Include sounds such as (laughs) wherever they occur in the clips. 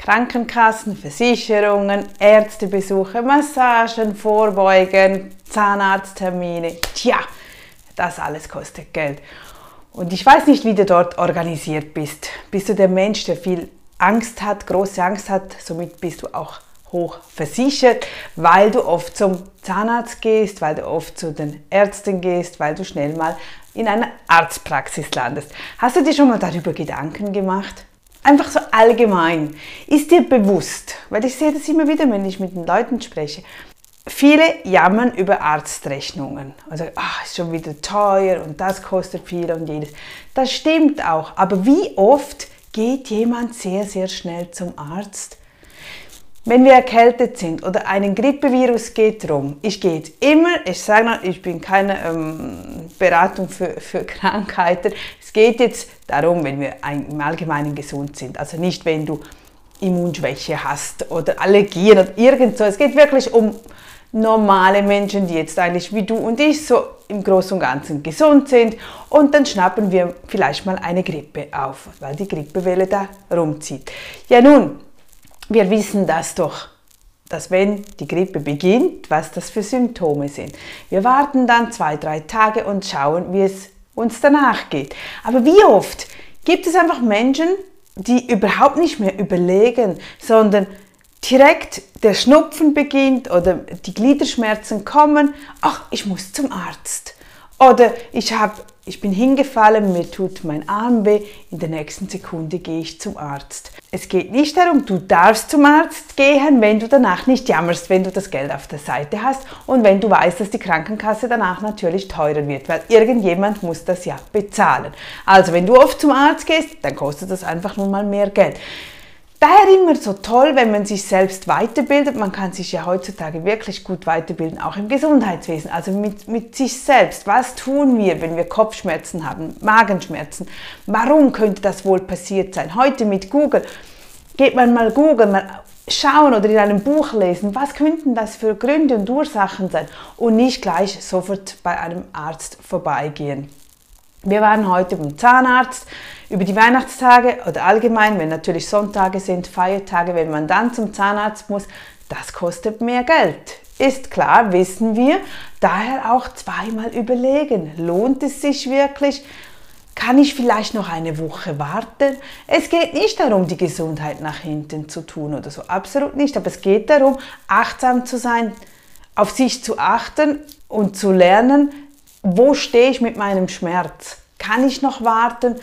Krankenkassen, Versicherungen, Ärztebesuche, Massagen, Vorbeugen, Zahnarzttermine. Tja, das alles kostet Geld. Und ich weiß nicht, wie du dort organisiert bist. Bist du der Mensch, der viel Angst hat, große Angst hat, somit bist du auch hoch versichert, weil du oft zum Zahnarzt gehst, weil du oft zu den Ärzten gehst, weil du schnell mal in einer Arztpraxis landest. Hast du dir schon mal darüber Gedanken gemacht? Einfach so allgemein. Ist dir bewusst, weil ich sehe das immer wieder, wenn ich mit den Leuten spreche, viele jammern über Arztrechnungen. Also, ach, ist schon wieder teuer und das kostet viel und jenes. Das stimmt auch, aber wie oft geht jemand sehr, sehr schnell zum Arzt wenn wir erkältet sind oder einen Grippevirus geht rum, ich gehe immer, ich sage noch, ich bin keine ähm, Beratung für, für (laughs) Krankheiten, es geht jetzt darum, wenn wir im Allgemeinen gesund sind, also nicht, wenn du Immunschwäche hast oder Allergien oder irgend so, es geht wirklich um normale Menschen, die jetzt eigentlich wie du und ich so im Großen und Ganzen gesund sind. Und dann schnappen wir vielleicht mal eine Grippe auf, weil die Grippewelle da rumzieht. Ja nun, wir wissen das doch, dass wenn die Grippe beginnt, was das für Symptome sind. Wir warten dann zwei, drei Tage und schauen, wie es uns danach geht. Aber wie oft gibt es einfach Menschen, die überhaupt nicht mehr überlegen, sondern direkt der Schnupfen beginnt oder die Gliederschmerzen kommen, ach, ich muss zum Arzt. Oder ich, hab, ich bin hingefallen, mir tut mein Arm weh, in der nächsten Sekunde gehe ich zum Arzt. Es geht nicht darum, du darfst zum Arzt gehen, wenn du danach nicht jammerst, wenn du das Geld auf der Seite hast und wenn du weißt, dass die Krankenkasse danach natürlich teurer wird, weil irgendjemand muss das ja bezahlen. Also wenn du oft zum Arzt gehst, dann kostet das einfach nur mal mehr Geld. Daher immer so toll, wenn man sich selbst weiterbildet. Man kann sich ja heutzutage wirklich gut weiterbilden, auch im Gesundheitswesen, also mit, mit sich selbst. Was tun wir, wenn wir Kopfschmerzen haben, Magenschmerzen? Warum könnte das wohl passiert sein? Heute mit Google geht man mal Google, mal schauen oder in einem Buch lesen, was könnten das für Gründe und Ursachen sein und nicht gleich sofort bei einem Arzt vorbeigehen. Wir waren heute beim Zahnarzt über die Weihnachtstage oder allgemein, wenn natürlich Sonntage sind, Feiertage, wenn man dann zum Zahnarzt muss, das kostet mehr Geld. Ist klar, wissen wir. Daher auch zweimal überlegen, lohnt es sich wirklich? Kann ich vielleicht noch eine Woche warten? Es geht nicht darum, die Gesundheit nach hinten zu tun oder so, absolut nicht. Aber es geht darum, achtsam zu sein, auf sich zu achten und zu lernen, wo stehe ich mit meinem Schmerz? Kann ich noch warten?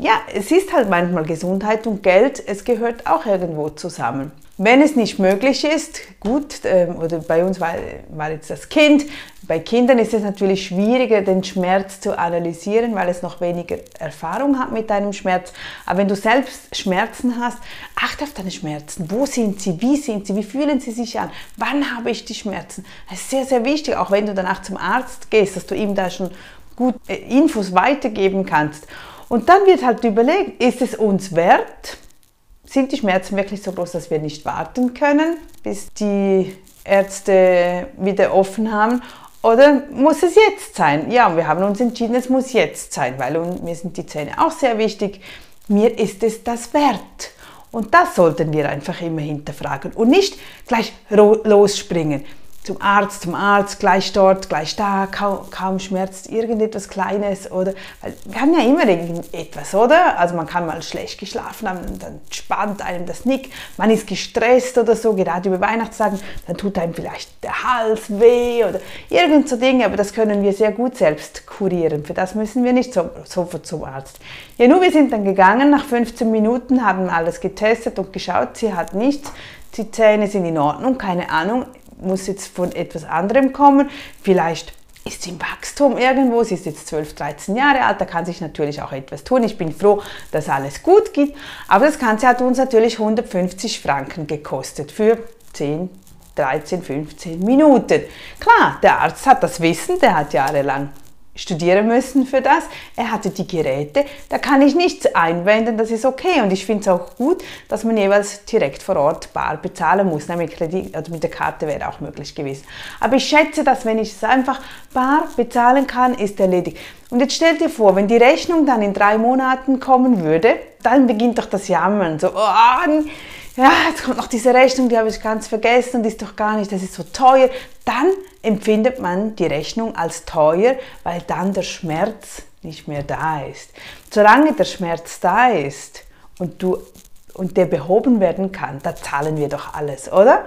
Ja, es ist halt manchmal Gesundheit und Geld, es gehört auch irgendwo zusammen. Wenn es nicht möglich ist, gut, ähm, oder bei uns war, war jetzt das Kind, bei Kindern ist es natürlich schwieriger, den Schmerz zu analysieren, weil es noch weniger Erfahrung hat mit deinem Schmerz. Aber wenn du selbst Schmerzen hast, achte auf deine Schmerzen. Wo sind sie? Wie sind sie? Wie fühlen sie sich an? Wann habe ich die Schmerzen? Das ist sehr, sehr wichtig, auch wenn du danach zum Arzt gehst, dass du ihm da schon gut äh, Infos weitergeben kannst. Und dann wird halt überlegt, ist es uns wert, sind die Schmerzen wirklich so groß, dass wir nicht warten können, bis die Ärzte wieder offen haben? Oder muss es jetzt sein? Ja, wir haben uns entschieden, es muss jetzt sein, weil mir sind die Zähne auch sehr wichtig. Mir ist es das wert. Und das sollten wir einfach immer hinterfragen und nicht gleich losspringen zum Arzt, zum Arzt, gleich dort, gleich da, kaum, kaum schmerzt irgendetwas Kleines oder, wir haben ja immer irgendetwas, oder? Also man kann mal schlecht geschlafen haben und dann spannt einem das Nick, man ist gestresst oder so, gerade über Weihnachtstagen, dann tut einem vielleicht der Hals weh oder irgend so Dinge, aber das können wir sehr gut selbst kurieren, für das müssen wir nicht so, sofort zum Arzt. Ja, nur wir sind dann gegangen, nach 15 Minuten haben alles getestet und geschaut, sie hat nichts, die Zähne sind in Ordnung, keine Ahnung, muss jetzt von etwas anderem kommen. Vielleicht ist sie im Wachstum irgendwo, sie ist jetzt 12, 13 Jahre alt, da kann sich natürlich auch etwas tun. Ich bin froh, dass alles gut geht, aber das Ganze hat uns natürlich 150 Franken gekostet für 10, 13, 15 Minuten. Klar, der Arzt hat das Wissen, der hat jahrelang studieren müssen für das. Er hatte die Geräte, da kann ich nichts einwenden, das ist okay. Und ich finde es auch gut, dass man jeweils direkt vor Ort bar bezahlen muss. Mit, Kredit, also mit der Karte wäre auch möglich gewesen. Aber ich schätze, dass wenn ich es einfach bar bezahlen kann, ist erledigt. Und jetzt stell dir vor, wenn die Rechnung dann in drei Monaten kommen würde, dann beginnt doch das Jammern. So, oh, ja, jetzt kommt noch diese Rechnung, die habe ich ganz vergessen und ist doch gar nicht, das ist so teuer. Dann empfindet man die Rechnung als teuer, weil dann der Schmerz nicht mehr da ist. Solange der Schmerz da ist und, du, und der behoben werden kann, da zahlen wir doch alles, oder?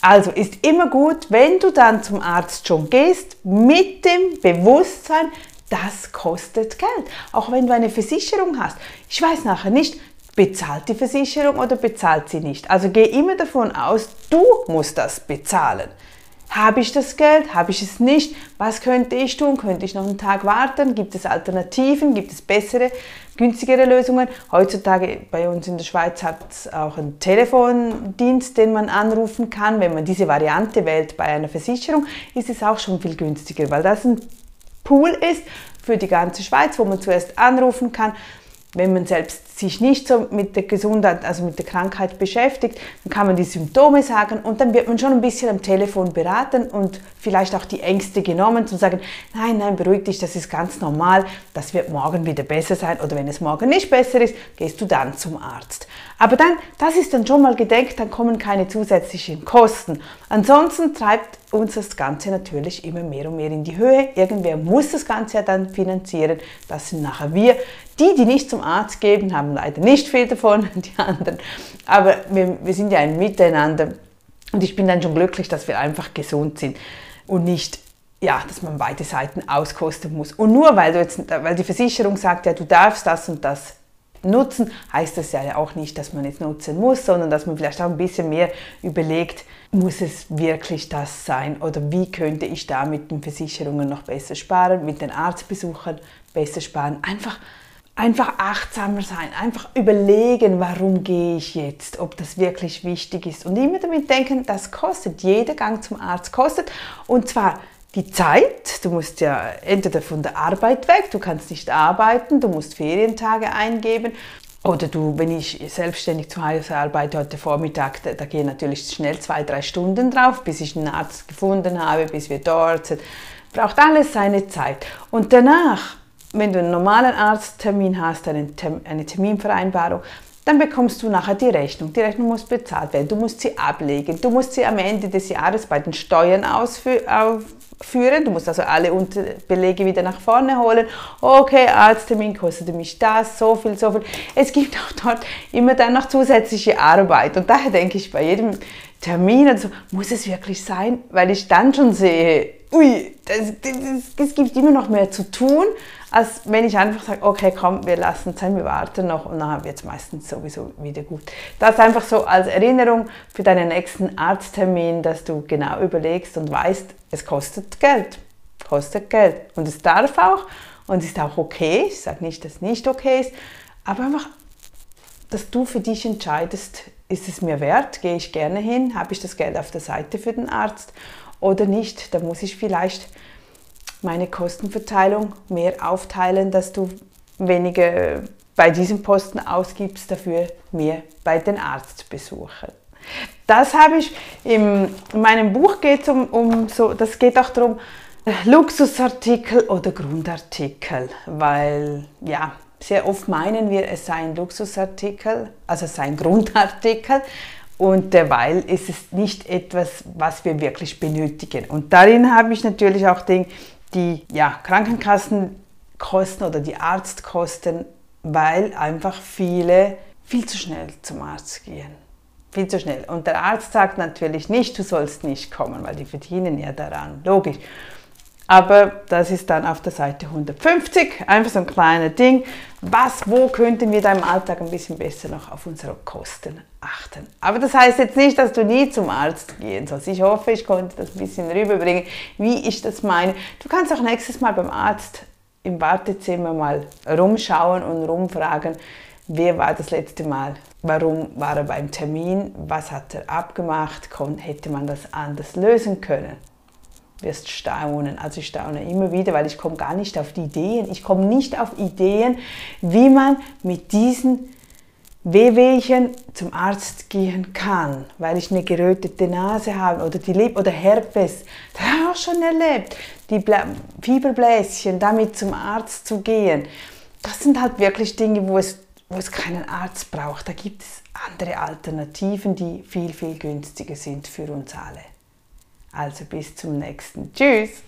Also ist immer gut, wenn du dann zum Arzt schon gehst, mit dem Bewusstsein, das kostet Geld. Auch wenn du eine Versicherung hast. Ich weiß nachher nicht, bezahlt die Versicherung oder bezahlt sie nicht. Also geh immer davon aus, du musst das bezahlen. Habe ich das Geld? Habe ich es nicht? Was könnte ich tun? Könnte ich noch einen Tag warten? Gibt es Alternativen? Gibt es bessere, günstigere Lösungen? Heutzutage bei uns in der Schweiz hat es auch einen Telefondienst, den man anrufen kann. Wenn man diese Variante wählt bei einer Versicherung, ist es auch schon viel günstiger, weil das ein Pool ist für die ganze Schweiz, wo man zuerst anrufen kann wenn man selbst sich nicht so mit der Gesundheit, also mit der Krankheit beschäftigt, dann kann man die Symptome sagen und dann wird man schon ein bisschen am Telefon beraten und vielleicht auch die Ängste genommen, zu sagen, nein, nein, beruhig dich, das ist ganz normal, das wird morgen wieder besser sein oder wenn es morgen nicht besser ist, gehst du dann zum Arzt. Aber dann, das ist dann schon mal gedenkt, dann kommen keine zusätzlichen Kosten. Ansonsten treibt uns das Ganze natürlich immer mehr und mehr in die Höhe. Irgendwer muss das Ganze ja dann finanzieren. Das sind nachher wir. Die, die nicht zum Arzt gehen, haben leider nicht viel davon, (laughs) die anderen. Aber wir, wir sind ja ein Miteinander. Und ich bin dann schon glücklich, dass wir einfach gesund sind und nicht ja, dass man beide Seiten auskosten muss. Und nur weil, du jetzt, weil die Versicherung sagt, ja, du darfst das und das nutzen, heißt das ja auch nicht, dass man es nutzen muss, sondern dass man vielleicht auch ein bisschen mehr überlegt, muss es wirklich das sein? Oder wie könnte ich da mit den Versicherungen noch besser sparen, mit den Arztbesuchern besser sparen. Einfach, einfach achtsamer sein, einfach überlegen, warum gehe ich jetzt, ob das wirklich wichtig ist. Und immer damit denken, das kostet, jeder Gang zum Arzt kostet. Und zwar die Zeit, du musst ja entweder von der Arbeit weg, du kannst nicht arbeiten, du musst Ferientage eingeben oder du, wenn ich selbstständig zu Hause arbeite, heute Vormittag, da, da gehen natürlich schnell zwei, drei Stunden drauf, bis ich einen Arzt gefunden habe, bis wir dort sind. Braucht alles seine Zeit. Und danach, wenn du einen normalen Arzttermin hast, eine, eine Terminvereinbarung, dann bekommst du nachher die Rechnung. Die Rechnung muss bezahlt werden. Du musst sie ablegen. Du musst sie am Ende des Jahres bei den Steuern ausführen führen. Du musst also alle Belege wieder nach vorne holen. Okay, Arzttermin kostet mich das, so viel, so viel. Es gibt auch dort immer dann noch zusätzliche Arbeit. Und daher denke ich bei jedem Termin, also muss es wirklich sein, weil ich dann schon sehe, ui, es gibt immer noch mehr zu tun, als wenn ich einfach sage, okay, komm, wir lassen es wir warten noch und dann wird es meistens sowieso wieder gut. Das einfach so als Erinnerung für deinen nächsten Arzttermin, dass du genau überlegst und weißt, es kostet Geld. Kostet Geld. Und es darf auch und ist auch okay. Ich sage nicht, dass es nicht okay ist, aber einfach, dass du für dich entscheidest, ist es mir wert, gehe ich gerne hin, habe ich das Geld auf der Seite für den Arzt oder nicht. Da muss ich vielleicht meine Kostenverteilung mehr aufteilen, dass du weniger bei diesem Posten ausgibst, dafür mehr bei den Arztbesuchen. Das habe ich im, in meinem Buch geht um, um so, das geht auch darum, Luxusartikel oder Grundartikel, weil ja, sehr oft meinen wir, es sei ein Luxusartikel, also es sei ein Grundartikel und derweil ist es nicht etwas, was wir wirklich benötigen. Und darin habe ich natürlich auch den, die ja, Krankenkassenkosten oder die Arztkosten, weil einfach viele viel zu schnell zum Arzt gehen. Viel zu schnell. Und der Arzt sagt natürlich nicht, du sollst nicht kommen, weil die verdienen ja daran. Logisch. Aber das ist dann auf der Seite 150, einfach so ein kleines Ding. Was, wo könnten wir da im Alltag ein bisschen besser noch auf unsere Kosten achten? Aber das heißt jetzt nicht, dass du nie zum Arzt gehen sollst. Ich hoffe, ich konnte das ein bisschen rüberbringen, wie ich das meine. Du kannst auch nächstes Mal beim Arzt im Wartezimmer mal rumschauen und rumfragen, wer war das letzte Mal, warum war er beim Termin, was hat er abgemacht, hätte man das anders lösen können wirst staunen. Also ich staune immer wieder, weil ich komme gar nicht auf die Ideen. Ich komme nicht auf Ideen, wie man mit diesen Wehwehchen zum Arzt gehen kann, weil ich eine gerötete Nase habe oder die Leb oder Herpes. Das habe ich auch schon erlebt. Die Bla Fieberbläschen, damit zum Arzt zu gehen. Das sind halt wirklich Dinge, wo es wo es keinen Arzt braucht. Da gibt es andere Alternativen, die viel, viel günstiger sind für uns alle. Also bis zum nächsten. Tschüss!